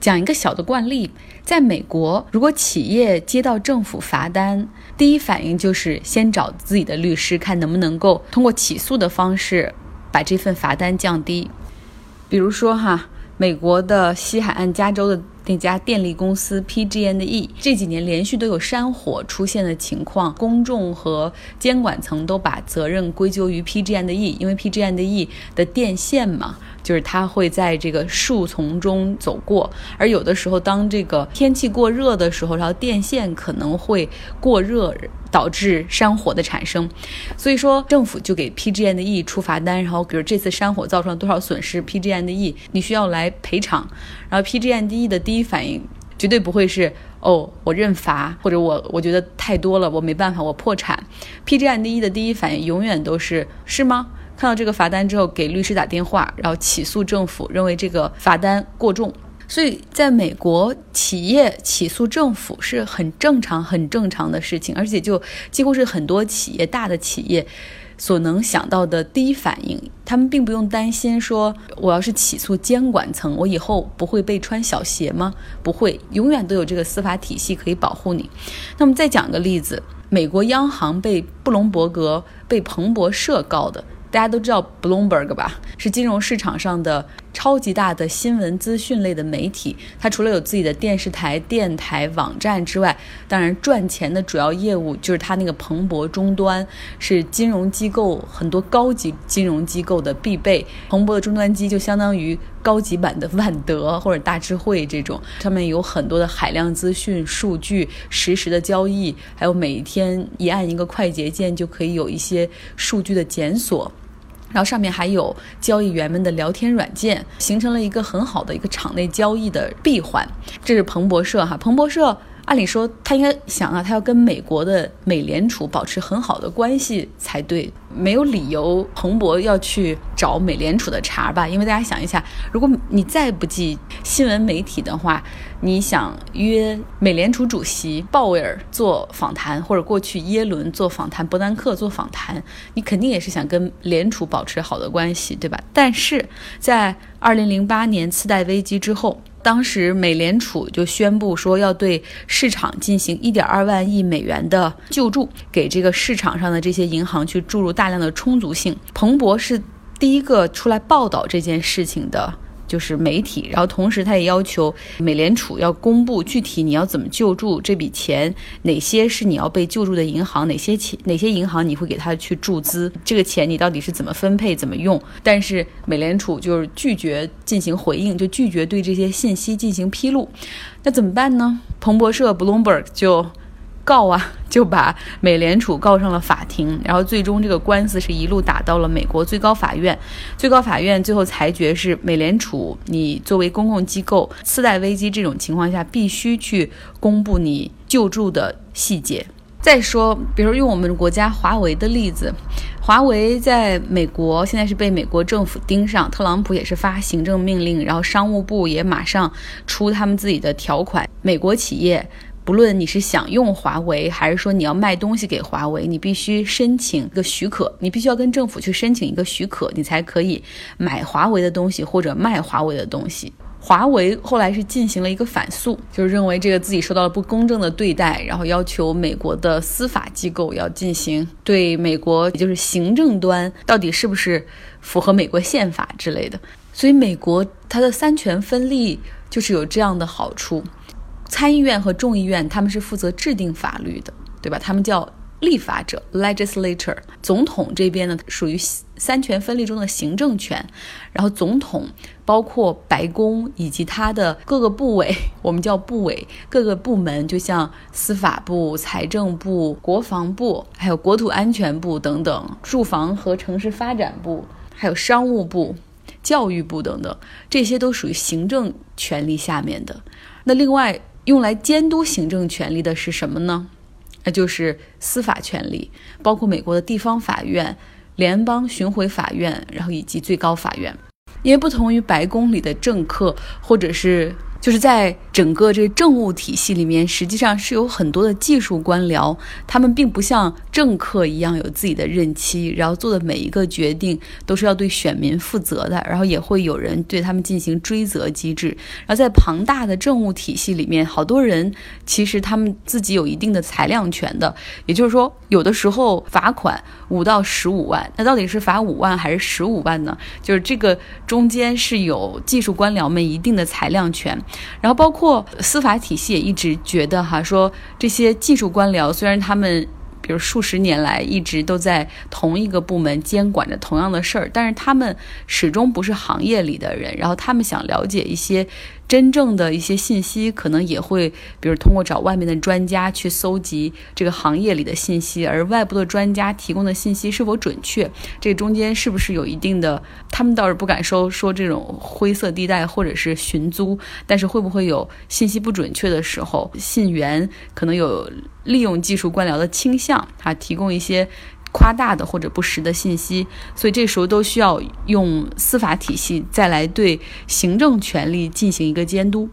讲一个小的惯例，在美国，如果企业接到政府罚单，第一反应就是先找自己的律师，看能不能够通过起诉的方式把这份罚单降低。比如说哈，美国的西海岸加州的那家电力公司 PG&E 这几年连续都有山火出现的情况，公众和监管层都把责任归咎于 PG&E，因为 PG&E 的电线嘛。就是它会在这个树丛中走过，而有的时候，当这个天气过热的时候，然后电线可能会过热，导致山火的产生。所以说，政府就给 PG&E 出罚单，然后比如这次山火造成了多少损失，PG&E 你需要来赔偿。然后 PG&E 的第一反应绝对不会是哦，我认罚，或者我我觉得太多了，我没办法，我破产。PG&E 的第一反应永远都是是吗？看到这个罚单之后，给律师打电话，然后起诉政府，认为这个罚单过重。所以，在美国，企业起诉政府是很正常、很正常的事情，而且就几乎是很多企业、大的企业所能想到的第一反应。他们并不用担心说，我要是起诉监管层，我以后不会被穿小鞋吗？不会，永远都有这个司法体系可以保护你。那么，再讲个例子，美国央行被布隆伯格、被彭博社告的。大家都知道 Bloomberg 吧，是金融市场上的超级大的新闻资讯类的媒体。它除了有自己的电视台、电台、网站之外，当然赚钱的主要业务就是它那个彭博终端，是金融机构很多高级金融机构的必备。彭博的终端机就相当于高级版的万德或者大智慧这种，上面有很多的海量资讯、数据、实时的交易，还有每一天一按一个快捷键就可以有一些数据的检索。然后上面还有交易员们的聊天软件，形成了一个很好的一个场内交易的闭环。这是彭博社哈，彭博社。按理说，他应该想啊，他要跟美国的美联储保持很好的关系才对，没有理由彭博要去找美联储的茬吧？因为大家想一下，如果你再不记新闻媒体的话，你想约美联储主席鲍威尔做访谈，或者过去耶伦做访谈，伯南克做访谈，你肯定也是想跟联储保持好的关系，对吧？但是在二零零八年次贷危机之后。当时美联储就宣布说要对市场进行一点二万亿美元的救助，给这个市场上的这些银行去注入大量的充足性。彭博是第一个出来报道这件事情的。就是媒体，然后同时他也要求美联储要公布具体你要怎么救助这笔钱，哪些是你要被救助的银行，哪些钱哪些银行你会给他去注资，这个钱你到底是怎么分配怎么用？但是美联储就是拒绝进行回应，就拒绝对这些信息进行披露，那怎么办呢？彭博社 Bloomberg 就。告啊，就把美联储告上了法庭，然后最终这个官司是一路打到了美国最高法院。最高法院最后裁决是，美联储你作为公共机构，次贷危机这种情况下必须去公布你救助的细节。再说，比如用我们国家华为的例子，华为在美国现在是被美国政府盯上，特朗普也是发行政命令，然后商务部也马上出他们自己的条款，美国企业。不论你是想用华为，还是说你要卖东西给华为，你必须申请一个许可，你必须要跟政府去申请一个许可，你才可以买华为的东西或者卖华为的东西。华为后来是进行了一个反诉，就是认为这个自己受到了不公正的对待，然后要求美国的司法机构要进行对美国，也就是行政端到底是不是符合美国宪法之类的。所以美国它的三权分立就是有这样的好处。参议院和众议院，他们是负责制定法律的，对吧？他们叫立法者 （legislator）。总统这边呢，属于三权分立中的行政权。然后，总统包括白宫以及他的各个部委，我们叫部委，各个部门，就像司法部、财政部、国防部，还有国土安全部等等，住房和城市发展部，还有商务部、教育部等等，这些都属于行政权力下面的。那另外。用来监督行政权力的是什么呢？那就是司法权力，包括美国的地方法院、联邦巡回法院，然后以及最高法院。因为不同于白宫里的政客或者是就是在整个这个政务体系里面，实际上是有很多的技术官僚，他们并不像政客一样有自己的任期，然后做的每一个决定都是要对选民负责的，然后也会有人对他们进行追责机制。然后在庞大的政务体系里面，好多人其实他们自己有一定的裁量权的，也就是说，有的时候罚款五到十五万，那到底是罚五万还是十五万呢？就是这个中间是有技术官僚们一定的裁量权。然后，包括司法体系也一直觉得哈，说这些技术官僚虽然他们，比如数十年来一直都在同一个部门监管着同样的事儿，但是他们始终不是行业里的人，然后他们想了解一些。真正的一些信息，可能也会，比如通过找外面的专家去搜集这个行业里的信息，而外部的专家提供的信息是否准确，这中间是不是有一定的，他们倒是不敢说说这种灰色地带或者是寻租，但是会不会有信息不准确的时候，信源可能有利用技术官僚的倾向，啊，提供一些。夸大的或者不实的信息，所以这时候都需要用司法体系再来对行政权力进行一个监督。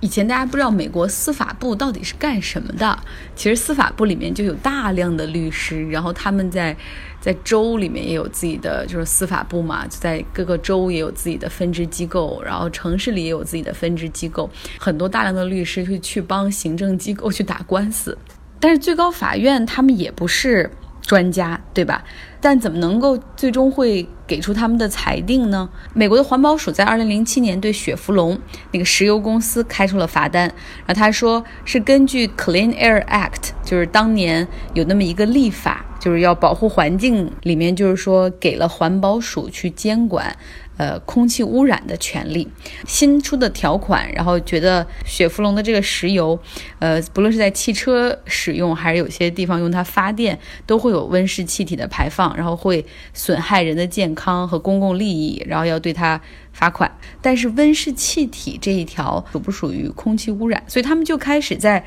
以前大家不知道美国司法部到底是干什么的，其实司法部里面就有大量的律师，然后他们在在州里面也有自己的就是司法部嘛，就在各个州也有自己的分支机构，然后城市里也有自己的分支机构，很多大量的律师会去帮行政机构去打官司，但是最高法院他们也不是。专家对吧？但怎么能够最终会给出他们的裁定呢？美国的环保署在二零零七年对雪佛龙那个石油公司开出了罚单，然后他说是根据 Clean Air Act，就是当年有那么一个立法，就是要保护环境，里面就是说给了环保署去监管。呃，空气污染的权利，新出的条款，然后觉得雪佛龙的这个石油，呃，不论是在汽车使用，还是有些地方用它发电，都会有温室气体的排放，然后会损害人的健康和公共利益，然后要对它罚款。但是温室气体这一条属不属于空气污染？所以他们就开始在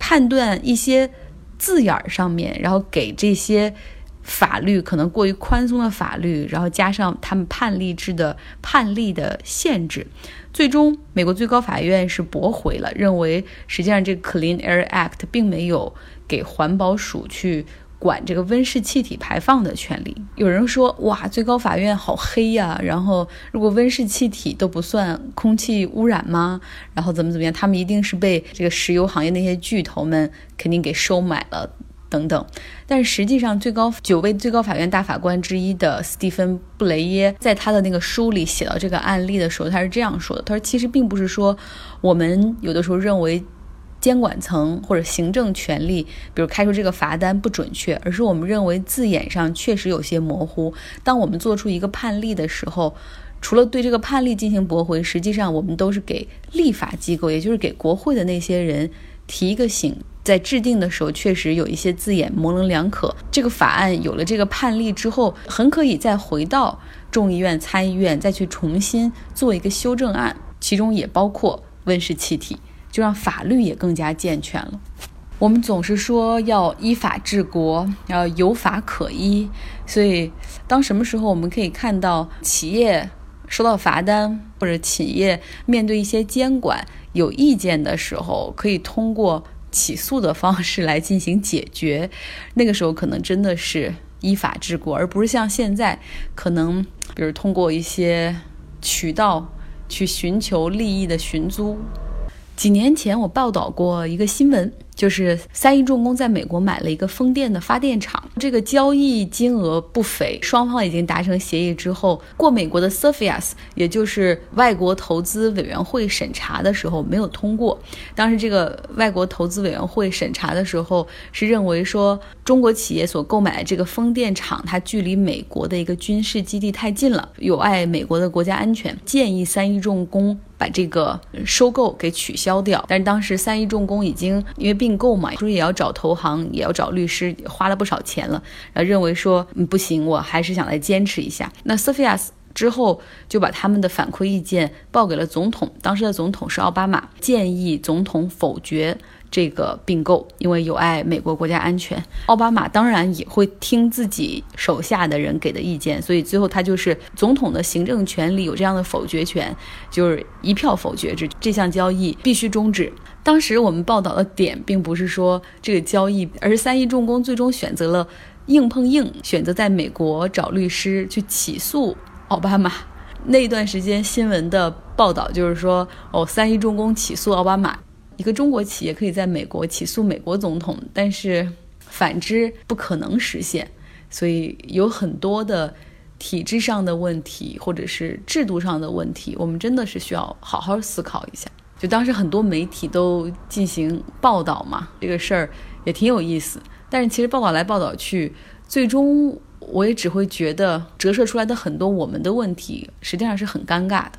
判断一些字眼儿上面，然后给这些。法律可能过于宽松的法律，然后加上他们判例制的判例的限制，最终美国最高法院是驳回了，认为实际上这个 Clean Air Act 并没有给环保署去管这个温室气体排放的权利。有人说，哇，最高法院好黑呀！然后如果温室气体都不算空气污染吗？然后怎么怎么样？他们一定是被这个石油行业那些巨头们肯定给收买了。等等，但实际上，最高九位最高法院大法官之一的斯蒂芬·布雷耶在他的那个书里写到这个案例的时候，他是这样说的：“他说，其实并不是说我们有的时候认为监管层或者行政权力，比如开出这个罚单不准确，而是我们认为字眼上确实有些模糊。当我们做出一个判例的时候，除了对这个判例进行驳回，实际上我们都是给立法机构，也就是给国会的那些人提一个醒。”在制定的时候，确实有一些字眼模棱两可。这个法案有了这个判例之后，很可以再回到众议院、参议院，再去重新做一个修正案，其中也包括温室气体，就让法律也更加健全了。我们总是说要依法治国，要有法可依，所以当什么时候我们可以看到企业收到罚单，或者企业面对一些监管有意见的时候，可以通过。起诉的方式来进行解决，那个时候可能真的是依法治国，而不是像现在可能，比如通过一些渠道去寻求利益的寻租。几年前我报道过一个新闻。就是三一重工在美国买了一个风电的发电厂，这个交易金额不菲，双方已经达成协议之后，过美国的 s o p h i a s 也就是外国投资委员会审查的时候没有通过。当时这个外国投资委员会审查的时候是认为说，中国企业所购买的这个风电场，它距离美国的一个军事基地太近了，有碍美国的国家安全，建议三一重工把这个收购给取消掉。但是当时三一重工已经因为并购嘛，说也要找投行，也要找律师，花了不少钱了。然后认为说，嗯，不行，我还是想来坚持一下。那 Sophia 之后就把他们的反馈意见报给了总统，当时的总统是奥巴马，建议总统否决这个并购，因为有碍美国国家安全。奥巴马当然也会听自己手下的人给的意见，所以最后他就是总统的行政权力有这样的否决权，就是一票否决制，这项交易必须终止。当时我们报道的点并不是说这个交易，而是三一重工最终选择了硬碰硬，选择在美国找律师去起诉奥巴马。那一段时间新闻的报道就是说，哦，三一重工起诉奥巴马。一个中国企业可以在美国起诉美国总统，但是反之不可能实现，所以有很多的体制上的问题或者是制度上的问题，我们真的是需要好好思考一下。就当时很多媒体都进行报道嘛，这个事儿也挺有意思，但是其实报道来报道去，最终我也只会觉得折射出来的很多我们的问题，实际上是很尴尬的。